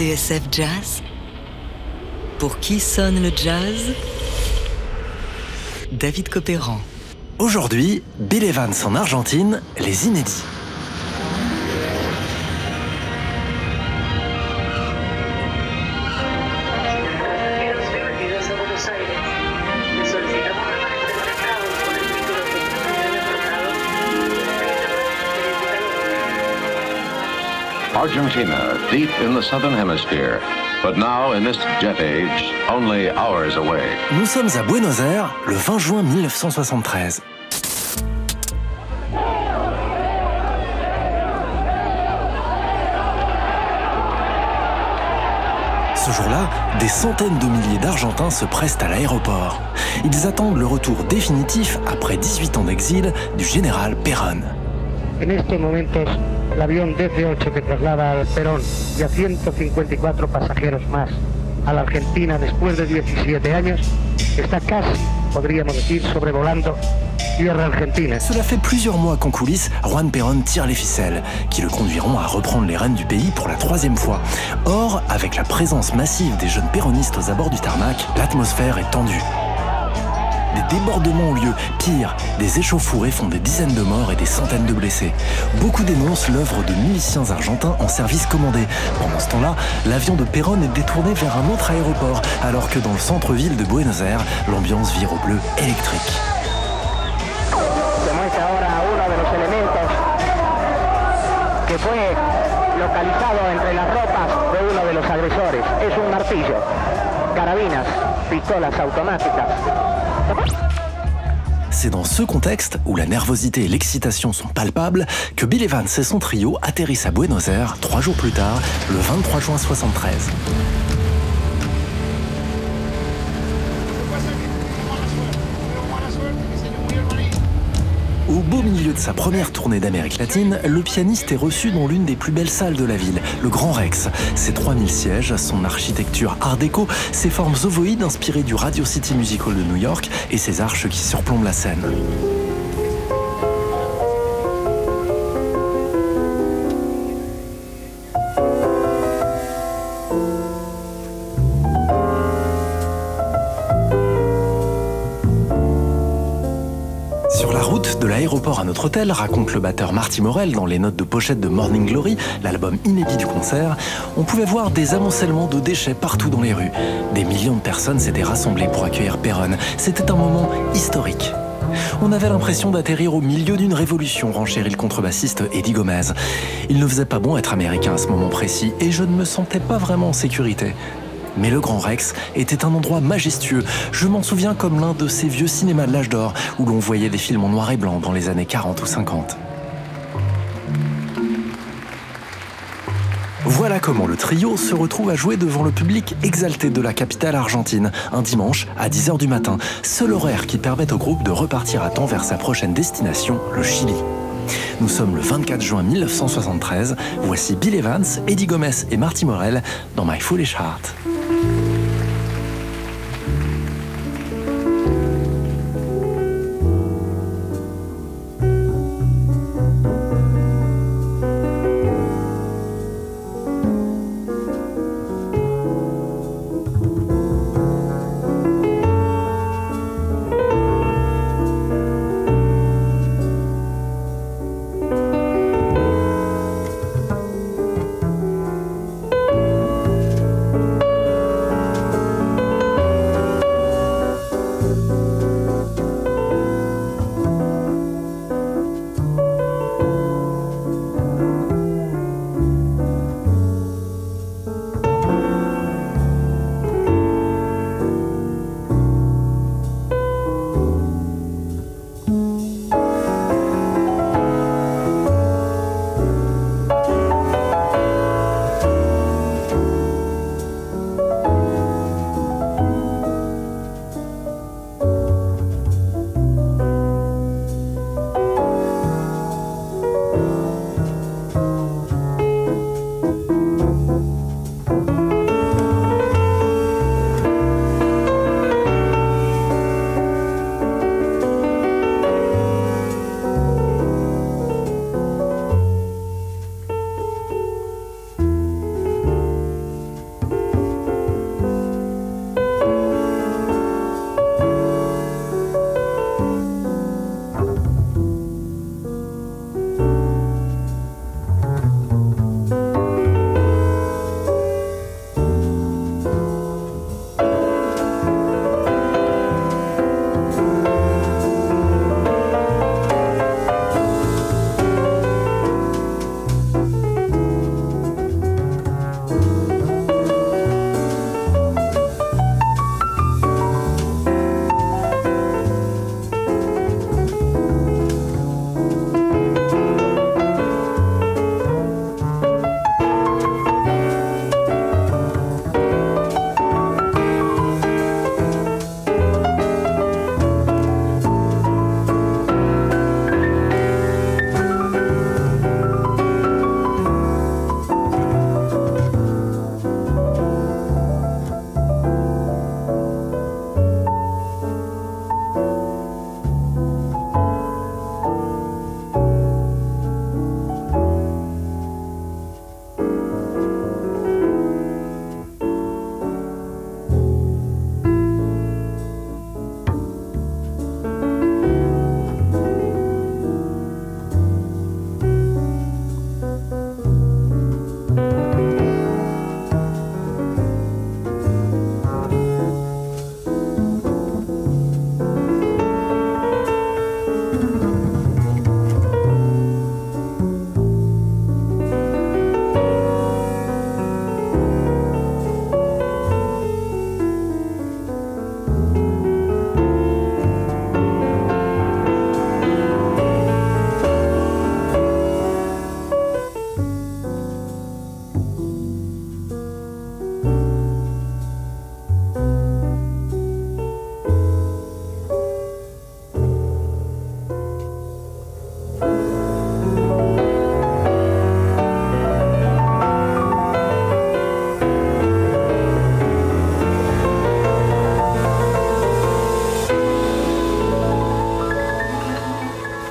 TSF Jazz Pour qui sonne le jazz? David Copéran. Aujourd'hui, Bill Evans en Argentine, les inédits. Argentina, deep in the southern hemisphere, but now in this jet age, only hours away. Nous sommes à Buenos Aires le 20 juin 1973. Ce jour-là, des centaines de milliers d'Argentins se pressent à l'aéroport. Ils attendent le retour définitif, après 18 ans d'exil, du général Perón. En estos momentos, el avión DC-8 que traslada al Perón y a 154 pasajeros más a la Argentina después de 17 años está casi, podríamos decir, sobrevolando tierra argentina. Cela fait plusieurs mois qu'en coulisses, Juan Perón tire les ficelles, qui le conduiront à reprendre les rênes du pays pour la troisième fois. Or, avec la présence massive des jeunes péronistes aux abords du tarmac, l'atmosphère est tendue. Des débordements ont lieu. Pire, des échauffourées font des dizaines de morts et des centaines de blessés. Beaucoup dénoncent l'œuvre de miliciens argentins en service commandé. Pendant ce temps-là, l'avion de Perón est détourné vers un autre aéroport, alors que dans le centre-ville de Buenos Aires, l'ambiance vire au bleu électrique. C'est dans ce contexte, où la nervosité et l'excitation sont palpables, que Bill Evans et son trio atterrissent à Buenos Aires trois jours plus tard, le 23 juin 73. De sa première tournée d'Amérique latine, le pianiste est reçu dans l'une des plus belles salles de la ville, le Grand Rex. Ses 3000 sièges, son architecture art déco, ses formes ovoïdes inspirées du Radio City Music Hall de New York et ses arches qui surplombent la scène. Notre hôtel, raconte le batteur Marty Morel dans les notes de pochette de Morning Glory, l'album inédit du concert, on pouvait voir des amoncellements de déchets partout dans les rues. Des millions de personnes s'étaient rassemblées pour accueillir Perron. C'était un moment historique. On avait l'impression d'atterrir au milieu d'une révolution, renchérit le contrebassiste Eddie Gomez. Il ne faisait pas bon être américain à ce moment précis et je ne me sentais pas vraiment en sécurité. Mais le Grand Rex était un endroit majestueux. Je m'en souviens comme l'un de ces vieux cinémas de l'âge d'or où l'on voyait des films en noir et blanc dans les années 40 ou 50. Voilà comment le trio se retrouve à jouer devant le public exalté de la capitale argentine, un dimanche à 10h du matin, seul horaire qui permet au groupe de repartir à temps vers sa prochaine destination, le Chili. Nous sommes le 24 juin 1973, voici Bill Evans, Eddie Gomez et Marty Morel dans My Foolish Heart.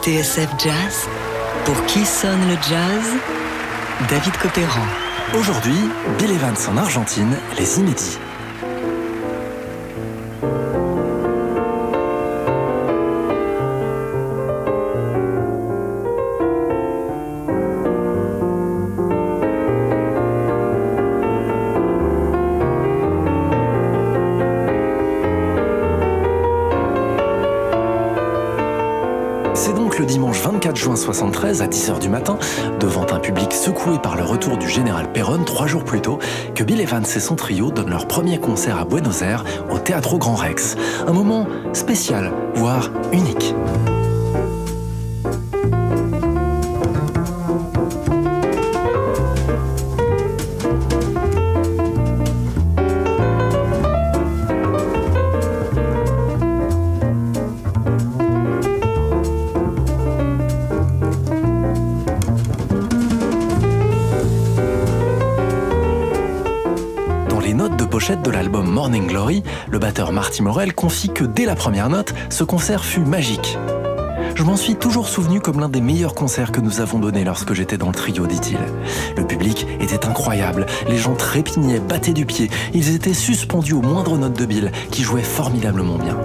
TSF Jazz. Pour qui sonne le jazz David Copéran. Aujourd'hui, Bill Evans en Argentine, les inédits. Le dimanche 24 juin 73 à 10h du matin, devant un public secoué par le retour du général Perron trois jours plus tôt, que Bill Evans et son trio donnent leur premier concert à Buenos Aires au Teatro Grand Rex. Un moment spécial, voire unique. Morning Glory, le batteur Marty Morel confie que dès la première note, ce concert fut magique. Je m'en suis toujours souvenu comme l'un des meilleurs concerts que nous avons donnés lorsque j'étais dans le trio, dit-il. Le public était incroyable, les gens trépignaient, battaient du pied, ils étaient suspendus aux moindres notes de Bill, qui jouait formidablement bien.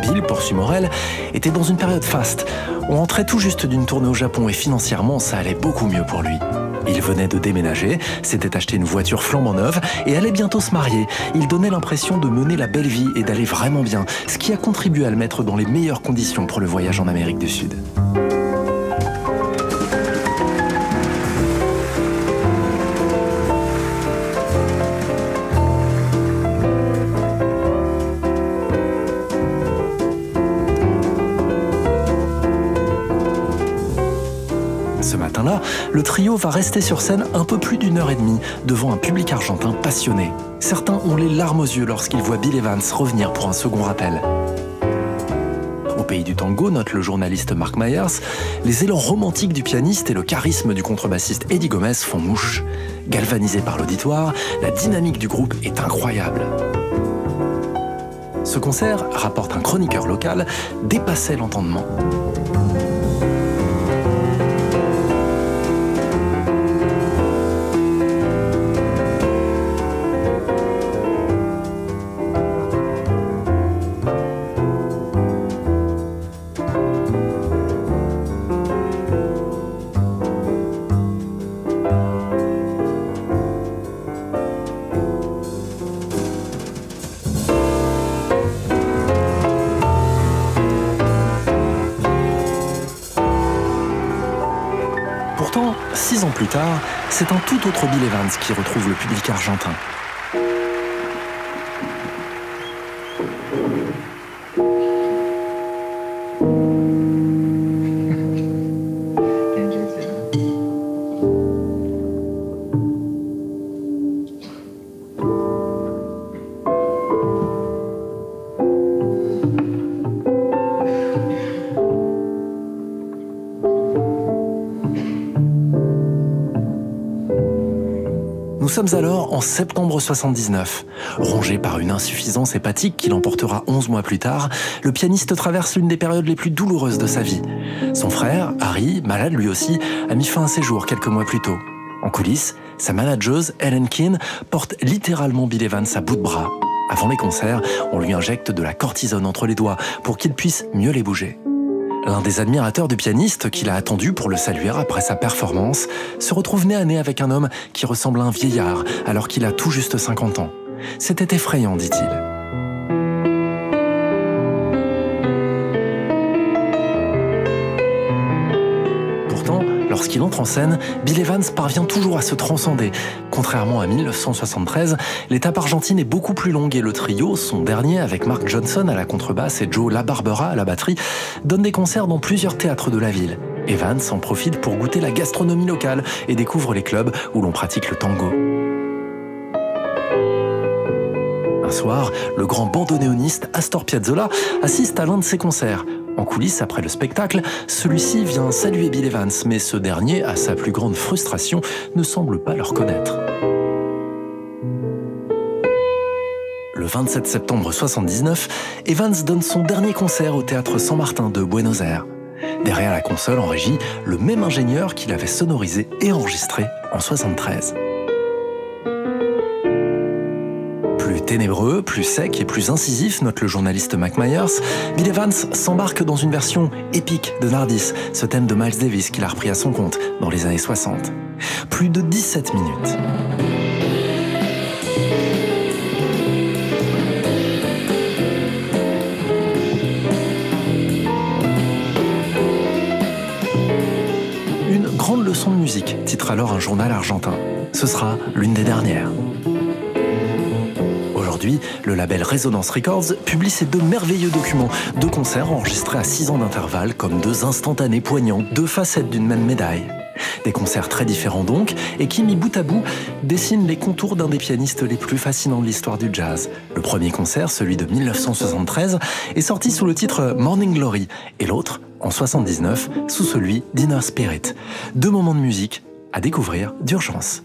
Bill, poursuit Morel, était dans une période faste. On rentrait tout juste d'une tournée au Japon et financièrement, ça allait beaucoup mieux pour lui. Il venait de déménager, s'était acheté une voiture flambant neuve et allait bientôt se marier. Il donnait l'impression de mener la belle vie et d'aller vraiment bien, ce qui a contribué à le mettre dans les meilleures conditions pour le voyage en Amérique du Sud. Le trio va rester sur scène un peu plus d'une heure et demie devant un public argentin passionné. Certains ont les larmes aux yeux lorsqu'ils voient Bill Evans revenir pour un second rappel. Au pays du tango, note le journaliste Mark Myers, les élans romantiques du pianiste et le charisme du contrebassiste Eddie Gomez font mouche. Galvanisé par l'auditoire, la dynamique du groupe est incroyable. Ce concert, rapporte un chroniqueur local, dépassait l'entendement. Six ans plus tard, c'est un tout autre Bill Evans qui retrouve le public argentin. Sommes alors en septembre 79. Rongé par une insuffisance hépatique qui l'emportera 11 mois plus tard, le pianiste traverse l'une des périodes les plus douloureuses de sa vie. Son frère, Harry, malade lui aussi, a mis fin à ses jours quelques mois plus tôt. En coulisses, sa manageuse, Ellen Keane, porte littéralement Bill Evans à bout de bras. Avant les concerts, on lui injecte de la cortisone entre les doigts pour qu'il puisse mieux les bouger. L'un des admirateurs du pianiste qu'il a attendu pour le saluer après sa performance se retrouve nez à nez avec un homme qui ressemble à un vieillard alors qu'il a tout juste 50 ans. C'était effrayant, dit-il. Lorsqu'il entre en scène, Bill Evans parvient toujours à se transcender. Contrairement à 1973, l'étape argentine est beaucoup plus longue et le trio, son dernier avec Mark Johnson à la contrebasse et Joe LaBarbera à la batterie, donne des concerts dans plusieurs théâtres de la ville. Evans en profite pour goûter la gastronomie locale et découvre les clubs où l'on pratique le tango. Un soir, le grand bandoneoniste Astor Piazzolla assiste à l'un de ses concerts. En coulisses, après le spectacle, celui-ci vient saluer Bill Evans, mais ce dernier, à sa plus grande frustration, ne semble pas le reconnaître. le 27 septembre 79, Evans donne son dernier concert au théâtre San Martin de Buenos Aires. Derrière la console en régie, le même ingénieur qui l'avait sonorisé et enregistré en 73. Plus ténébreux, plus sec et plus incisif, note le journaliste Mac Myers, Bill Evans s'embarque dans une version épique de Nardis, ce thème de Miles Davis qu'il a repris à son compte dans les années 60. Plus de 17 minutes. Une grande leçon de musique, titre alors un journal argentin. Ce sera l'une des dernières. Aujourd'hui, le label Resonance Records publie ces deux merveilleux documents, deux concerts enregistrés à 6 ans d'intervalle comme deux instantanés poignants, deux facettes d'une même médaille. Des concerts très différents donc, et qui, mis bout à bout, dessinent les contours d'un des pianistes les plus fascinants de l'histoire du jazz. Le premier concert, celui de 1973, est sorti sous le titre Morning Glory, et l'autre, en 79, sous celui d'Inner Spirit. Deux moments de musique à découvrir d'urgence.